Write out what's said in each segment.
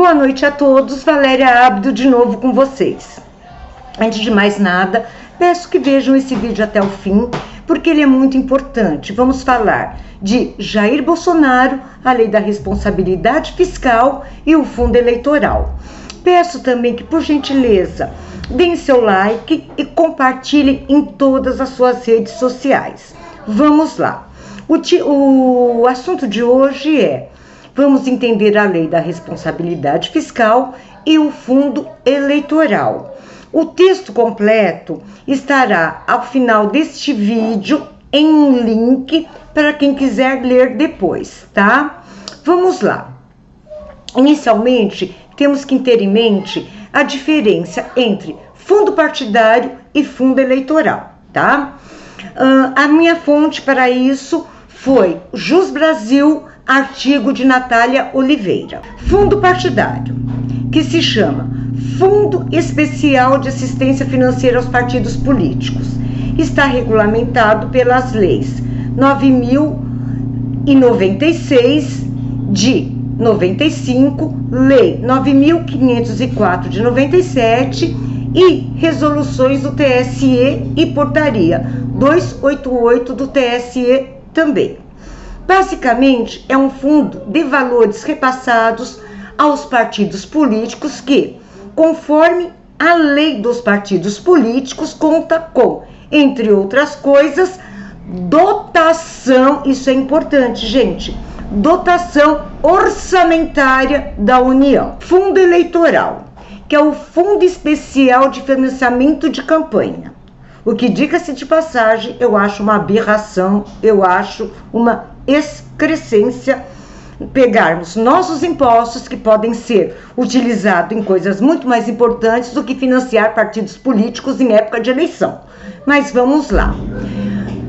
Boa noite a todos, Valéria Abdo de novo com vocês. Antes de mais nada, peço que vejam esse vídeo até o fim, porque ele é muito importante. Vamos falar de Jair Bolsonaro, a lei da responsabilidade fiscal e o fundo eleitoral. Peço também que, por gentileza, deem seu like e compartilhem em todas as suas redes sociais. Vamos lá. O, o assunto de hoje é Vamos entender a lei da responsabilidade fiscal e o fundo eleitoral. O texto completo estará ao final deste vídeo em um link para quem quiser ler depois, tá? Vamos lá. Inicialmente, temos que ter em mente a diferença entre fundo partidário e fundo eleitoral, tá? Uh, a minha fonte para isso foi Jus Brasil artigo de Natália Oliveira. Fundo partidário, que se chama Fundo Especial de Assistência Financeira aos Partidos Políticos, está regulamentado pelas leis 9096 de 95, Lei 9504 de 97 e resoluções do TSE e portaria 288 do TSE também. Basicamente, é um fundo de valores repassados aos partidos políticos que, conforme a lei dos partidos políticos, conta com, entre outras coisas, dotação, isso é importante, gente, dotação orçamentária da União. Fundo Eleitoral, que é o Fundo Especial de Financiamento de Campanha. O que, diga-se de passagem, eu acho uma aberração, eu acho uma excrescência pegarmos nossos impostos que podem ser utilizados em coisas muito mais importantes do que financiar partidos políticos em época de eleição. Mas vamos lá.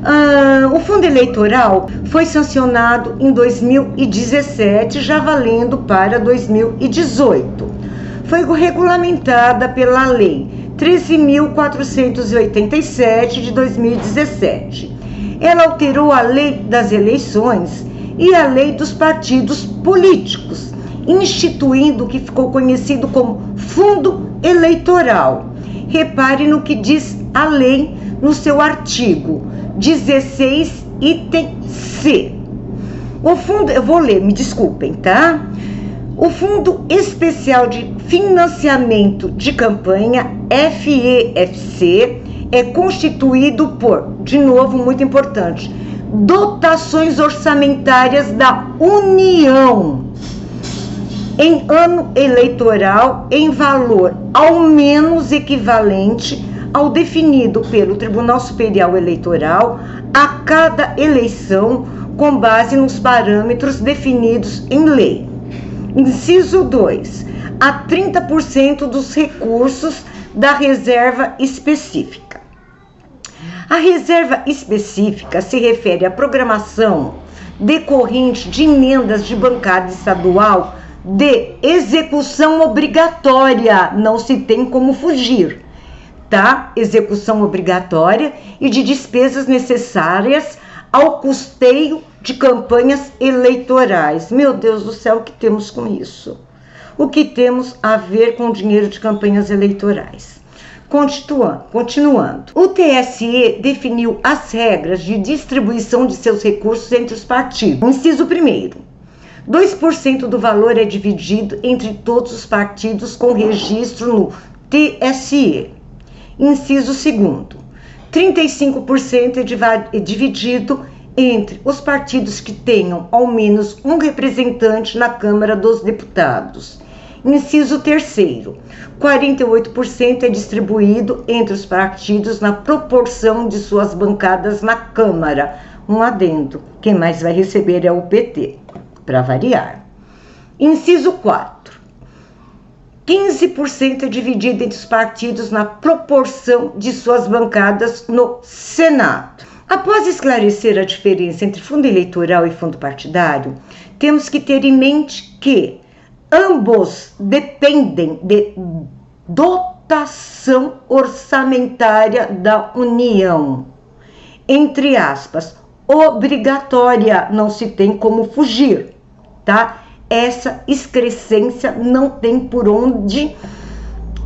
Uh, o fundo eleitoral foi sancionado em 2017, já valendo para 2018. Foi regulamentada pela Lei 13.487 de 2017 ela alterou a lei das eleições e a lei dos partidos políticos, instituindo o que ficou conhecido como Fundo Eleitoral. Repare no que diz a lei no seu artigo 16, item C. O fundo, eu vou ler, me desculpem, tá? O Fundo Especial de Financiamento de Campanha, FEFC, é constituído por, de novo, muito importante, dotações orçamentárias da União em ano eleitoral em valor ao menos equivalente ao definido pelo Tribunal Superior Eleitoral a cada eleição com base nos parâmetros definidos em lei. Inciso 2. A 30% dos recursos da reserva específica. A reserva específica se refere à programação decorrente de emendas de bancada estadual de execução obrigatória, não se tem como fugir, tá? Execução obrigatória e de despesas necessárias ao custeio de campanhas eleitorais. Meu Deus do céu, o que temos com isso? O que temos a ver com dinheiro de campanhas eleitorais? Continuando, o TSE definiu as regras de distribuição de seus recursos entre os partidos. Inciso 1. 2% do valor é dividido entre todos os partidos com registro no TSE. Inciso 2. 35% é dividido entre os partidos que tenham ao menos um representante na Câmara dos Deputados. Inciso 3. 48% é distribuído entre os partidos na proporção de suas bancadas na Câmara. Um adendo: quem mais vai receber é o PT, para variar. Inciso 4. 15% é dividido entre os partidos na proporção de suas bancadas no Senado. Após esclarecer a diferença entre fundo eleitoral e fundo partidário, temos que ter em mente que ambos dependem de dotação orçamentária da União. Entre aspas, obrigatória, não se tem como fugir, tá? essa excrescência não tem por onde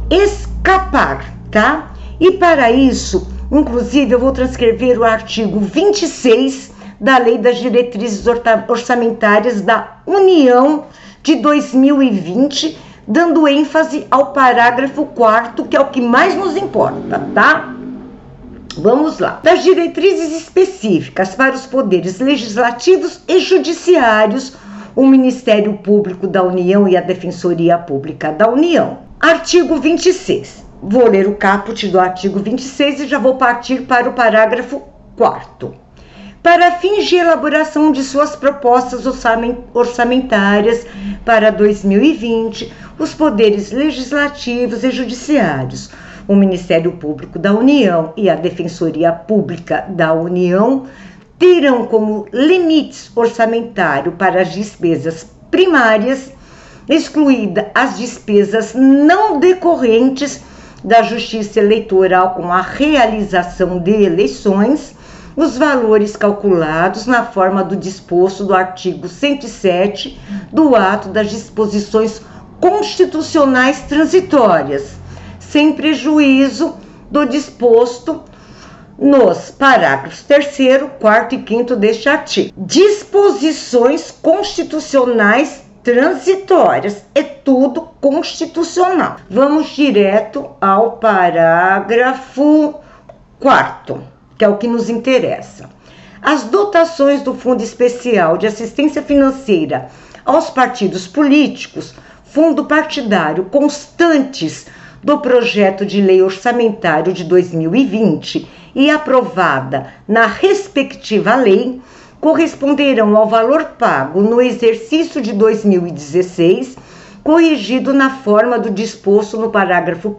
escapar, tá? E para isso, inclusive, eu vou transcrever o artigo 26 da Lei das Diretrizes Orçamentárias da União de 2020, dando ênfase ao parágrafo 4 que é o que mais nos importa, tá? Vamos lá. Das diretrizes específicas para os poderes legislativos e judiciários, o Ministério Público da União e a Defensoria Pública da União. Artigo 26. Vou ler o caput do artigo 26 e já vou partir para o parágrafo 4 para fins de elaboração de suas propostas orçamentárias para 2020, os poderes legislativos e judiciários, o Ministério Público da União e a Defensoria Pública da União terão como limites orçamentário para as despesas primárias, excluída as despesas não decorrentes da Justiça Eleitoral com a realização de eleições, os valores calculados na forma do disposto do artigo 107 do ato das disposições constitucionais transitórias sem prejuízo do disposto nos parágrafos 3, 4 e 5 deste artigo. Disposições constitucionais transitórias. É tudo constitucional. Vamos direto ao parágrafo 4, que é o que nos interessa. As dotações do Fundo Especial de Assistência Financeira aos partidos políticos, fundo partidário constantes do projeto de lei orçamentário de 2020 e aprovada na respectiva lei corresponderão ao valor pago no exercício de 2016, corrigido na forma do disposto no parágrafo 1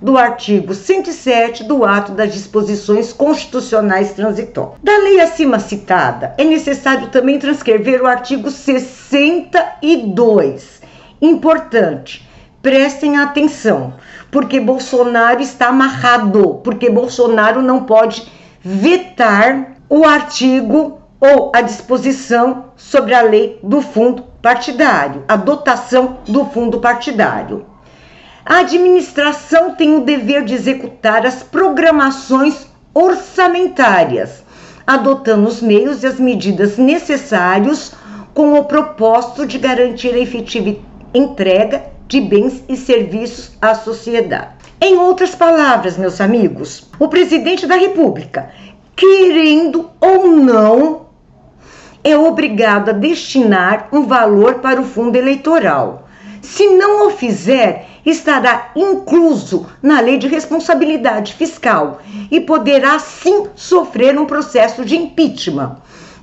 do artigo 107 do ato das disposições constitucionais transitórias. Da lei acima citada, é necessário também transcrever o artigo 62. Importante prestem atenção, porque Bolsonaro está amarrado, porque Bolsonaro não pode vetar o artigo ou a disposição sobre a lei do fundo partidário, a dotação do fundo partidário. A administração tem o dever de executar as programações orçamentárias, adotando os meios e as medidas necessários com o propósito de garantir a efetiva entrega de bens e serviços à sociedade. Em outras palavras, meus amigos, o presidente da República, querendo ou não, é obrigado a destinar um valor para o fundo eleitoral. Se não o fizer, estará incluso na lei de responsabilidade fiscal e poderá sim sofrer um processo de impeachment.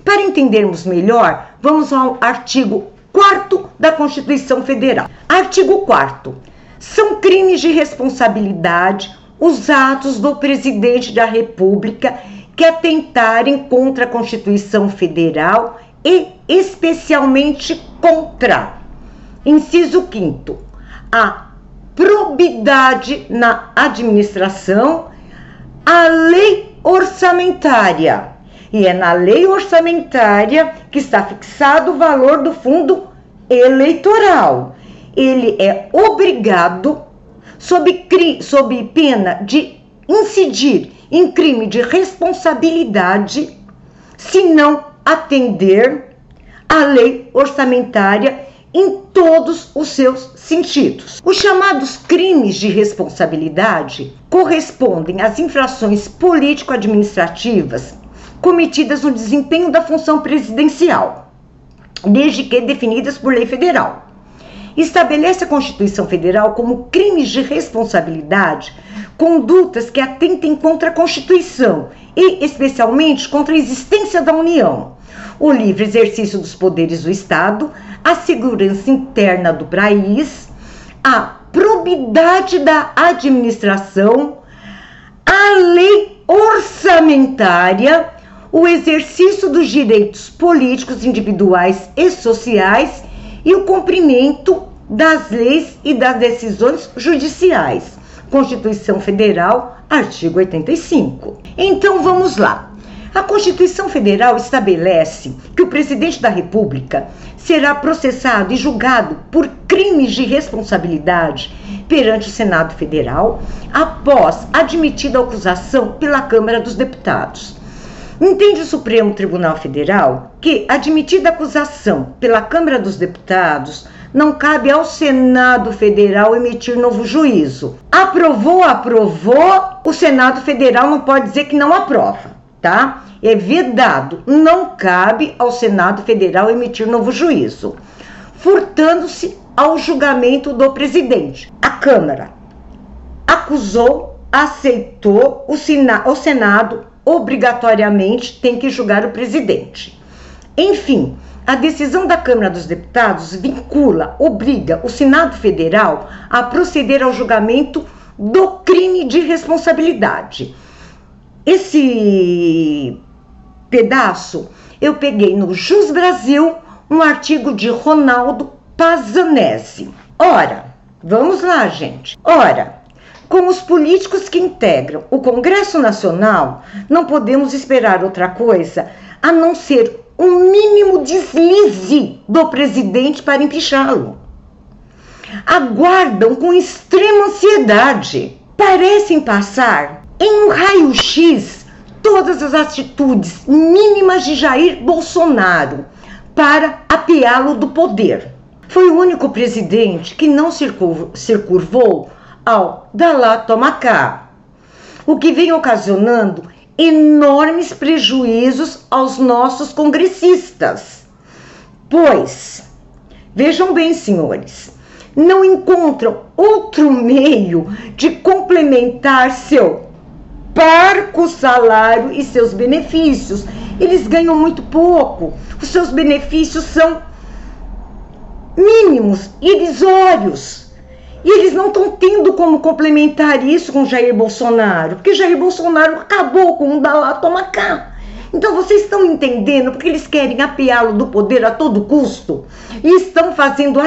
Para entendermos melhor, vamos ao artigo 4 da Constituição Federal. Artigo 4. São crimes de responsabilidade os atos do presidente da República que atentarem contra a Constituição Federal e especialmente contra. Inciso 5. A probidade na administração, a lei orçamentária e é na lei orçamentária que está fixado o valor do fundo eleitoral. Ele é obrigado, sob, sob pena de incidir em crime de responsabilidade, se não atender à lei orçamentária em todos os seus sentidos. Os chamados crimes de responsabilidade correspondem às infrações político-administrativas cometidas no desempenho da função presidencial, desde que definidas por lei federal. Estabelece a Constituição Federal como crimes de responsabilidade condutas que atentem contra a Constituição e, especialmente, contra a existência da União, o livre exercício dos poderes do Estado, a segurança interna do país, a probidade da administração, a lei orçamentária o exercício dos direitos políticos individuais e sociais e o cumprimento das leis e das decisões judiciais. Constituição Federal, artigo 85. Então vamos lá. A Constituição Federal estabelece que o presidente da República será processado e julgado por crimes de responsabilidade perante o Senado Federal após admitida a acusação pela Câmara dos Deputados. Entende o Supremo Tribunal Federal que, admitida a acusação pela Câmara dos Deputados, não cabe ao Senado Federal emitir novo juízo. Aprovou, aprovou, o Senado Federal não pode dizer que não aprova, tá? É vedado, não cabe ao Senado Federal emitir novo juízo, furtando-se ao julgamento do presidente. A Câmara acusou, aceitou, o, o Senado obrigatoriamente tem que julgar o presidente. Enfim, a decisão da Câmara dos Deputados vincula, obriga o Senado Federal a proceder ao julgamento do crime de responsabilidade. Esse pedaço eu peguei no Jus Brasil, um artigo de Ronaldo Pazanese. Ora, vamos lá, gente. Ora, com os políticos que integram o Congresso Nacional, não podemos esperar outra coisa a não ser um mínimo deslize do presidente para empichá-lo. Aguardam com extrema ansiedade. Parecem passar em um raio-x todas as atitudes mínimas de Jair Bolsonaro para apeá-lo do poder. Foi o único presidente que não se curvou ao Dalá Tomacá, o que vem ocasionando enormes prejuízos aos nossos congressistas. Pois, vejam bem, senhores, não encontram outro meio de complementar seu parco salário e seus benefícios. Eles ganham muito pouco, os seus benefícios são mínimos, irrisórios. E eles não estão tendo como complementar isso com Jair Bolsonaro, porque Jair Bolsonaro acabou com o da lá, toma cá. Então vocês estão entendendo porque eles querem apeá-lo do poder a todo custo e estão fazendo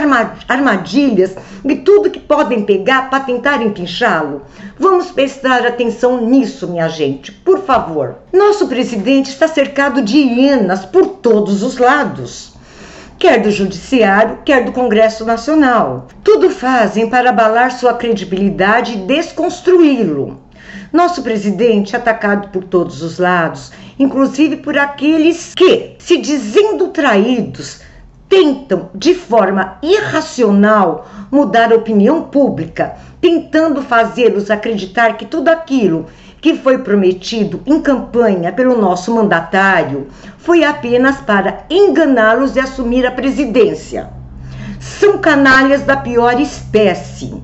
armadilhas e tudo que podem pegar para tentar empinchá-lo. Vamos prestar atenção nisso, minha gente, por favor. Nosso presidente está cercado de hienas por todos os lados quer do Judiciário, quer do Congresso Nacional. Tudo fazem para abalar sua credibilidade e desconstruí-lo. Nosso presidente, atacado por todos os lados, inclusive por aqueles que, se dizendo traídos, tentam de forma irracional mudar a opinião pública, tentando fazê-los acreditar que tudo aquilo que foi prometido em campanha pelo nosso mandatário foi apenas para enganá-los e assumir a presidência. São canalhas da pior espécie.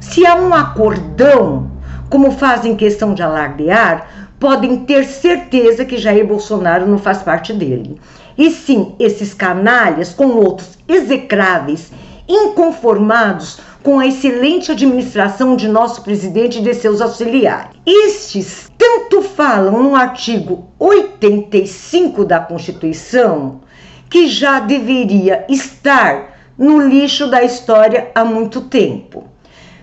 Se há um acordão, como fazem questão de alardear, podem ter certeza que Jair Bolsonaro não faz parte dele. E sim, esses canalhas com outros execráveis, inconformados com a excelente administração de nosso presidente e de seus auxiliares. Estes tanto falam no artigo 85 da Constituição, que já deveria estar no lixo da história há muito tempo.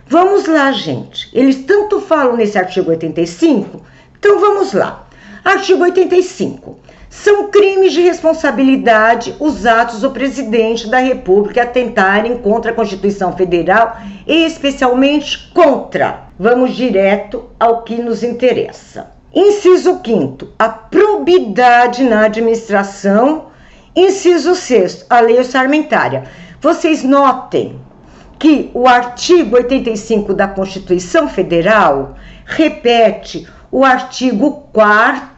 Vamos lá, gente. Eles tanto falam nesse artigo 85, então vamos lá. Artigo 85 são crimes de responsabilidade os atos do presidente da República atentarem contra a Constituição Federal e especialmente contra. Vamos direto ao que nos interessa. Inciso 5 a probidade na administração. Inciso 6 a lei orçamentária. Vocês notem que o artigo 85 da Constituição Federal repete o artigo 4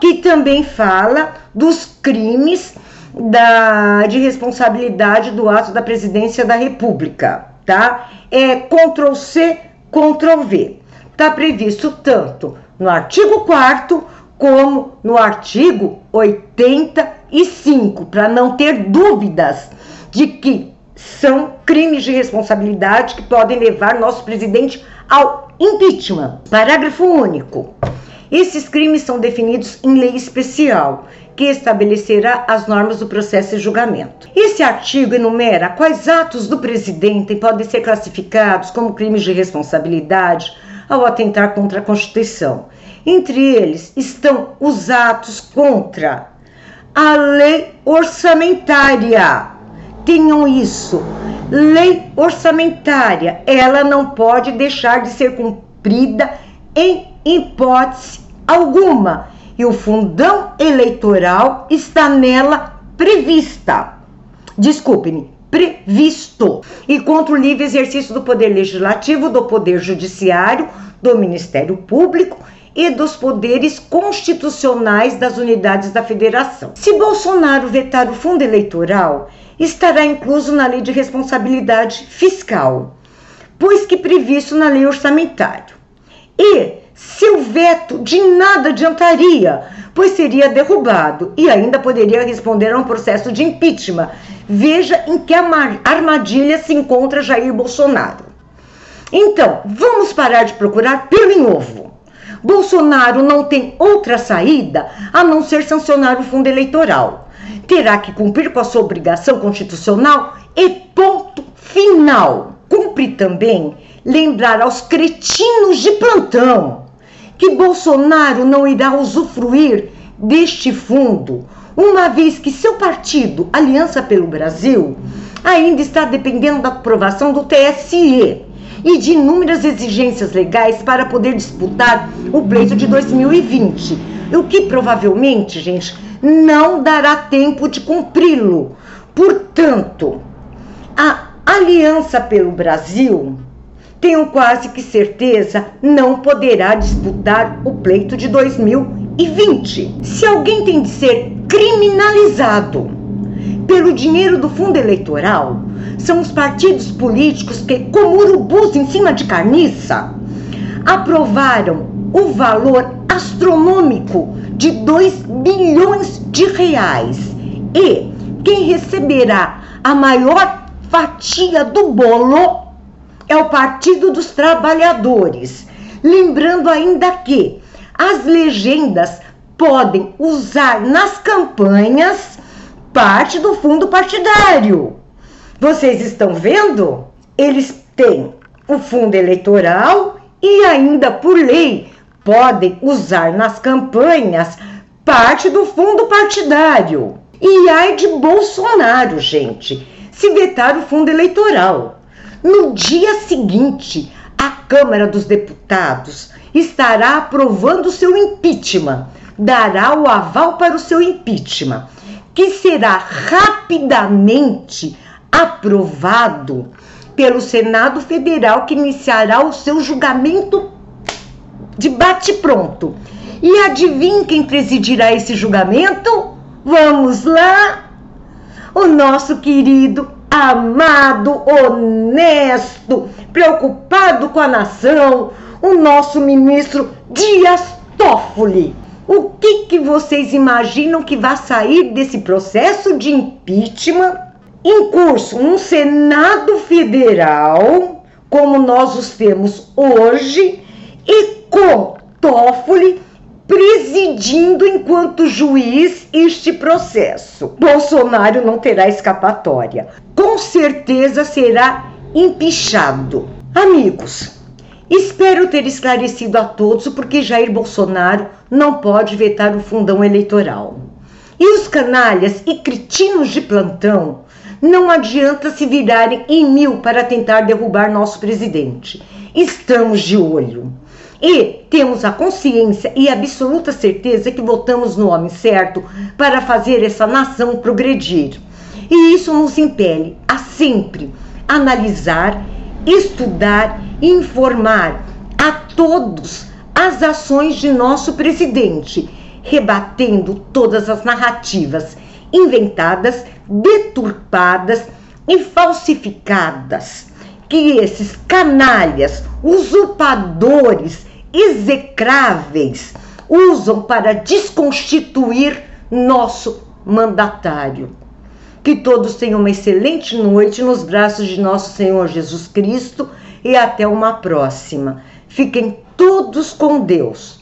que também fala dos crimes da, de responsabilidade do ato da presidência da República, tá? É Ctrl C, Ctrl V. Tá previsto tanto no artigo 4 como no artigo 85, para não ter dúvidas de que são crimes de responsabilidade que podem levar nosso presidente ao impeachment. Parágrafo único. Esses crimes são definidos em lei especial, que estabelecerá as normas do processo e julgamento. Esse artigo enumera quais atos do presidente podem ser classificados como crimes de responsabilidade ao atentar contra a Constituição. Entre eles estão os atos contra a lei orçamentária, Tenham isso. Lei orçamentária, ela não pode deixar de ser cumprida em hipótese alguma. E o fundão eleitoral está nela prevista. Desculpe-me, previsto. E contra o livre exercício do poder legislativo, do poder judiciário, do Ministério Público e dos poderes constitucionais das unidades da federação. Se Bolsonaro vetar o fundo eleitoral, estará incluso na lei de responsabilidade fiscal, pois que previsto na lei orçamentária. E seu veto de nada adiantaria, pois seria derrubado e ainda poderia responder a um processo de impeachment. Veja em que armadilha se encontra Jair Bolsonaro. Então, vamos parar de procurar pelo em ovo. Bolsonaro não tem outra saída a não ser sancionar o fundo eleitoral. Terá que cumprir com a sua obrigação constitucional e ponto final. Cumpre também lembrar aos cretinos de plantão que Bolsonaro não irá usufruir deste fundo, uma vez que seu partido, Aliança pelo Brasil, ainda está dependendo da aprovação do TSE e de inúmeras exigências legais para poder disputar o pleito de 2020. O que provavelmente, gente, não dará tempo de cumpri-lo. Portanto, a Aliança pelo Brasil, tenho quase que certeza, não poderá disputar o pleito de 2020. Se alguém tem de ser criminalizado pelo dinheiro do fundo eleitoral, são os partidos políticos que, como urubus em cima de carniça, aprovaram o valor astronômico de 2 bilhões de reais. E quem receberá a maior fatia do bolo é o Partido dos Trabalhadores. Lembrando ainda que as legendas podem usar nas campanhas parte do fundo partidário. Vocês estão vendo? Eles têm o fundo eleitoral e ainda por lei podem usar nas campanhas parte do fundo partidário. E ai de Bolsonaro, gente, se vetar o fundo eleitoral. No dia seguinte, a Câmara dos Deputados estará aprovando seu impeachment, dará o aval para o seu impeachment, que será rapidamente aprovado pelo Senado Federal, que iniciará o seu julgamento de bate-pronto. E adivinhe quem presidirá esse julgamento? Vamos lá! O nosso querido, amado, honesto, preocupado com a nação, o nosso ministro Dias Toffoli. O que, que vocês imaginam que vai sair desse processo de impeachment em curso um Senado Federal, como nós os temos hoje, e com Toffoli presidindo enquanto juiz este processo. Bolsonaro não terá escapatória. Com certeza será empichado. Amigos, espero ter esclarecido a todos porque Jair Bolsonaro não pode vetar o fundão eleitoral. E os canalhas e cretinos de plantão não adianta se virarem em mil para tentar derrubar nosso presidente. Estamos de olho. E temos a consciência e absoluta certeza que votamos no homem certo para fazer essa nação progredir. E isso nos impele a sempre analisar, estudar e informar a todos as ações de nosso presidente, rebatendo todas as narrativas inventadas, deturpadas e falsificadas que esses canalhas, usurpadores, execráveis usam para desconstituir nosso mandatário. Que todos tenham uma excelente noite nos braços de nosso Senhor Jesus Cristo e até uma próxima. Fiquem todos com Deus.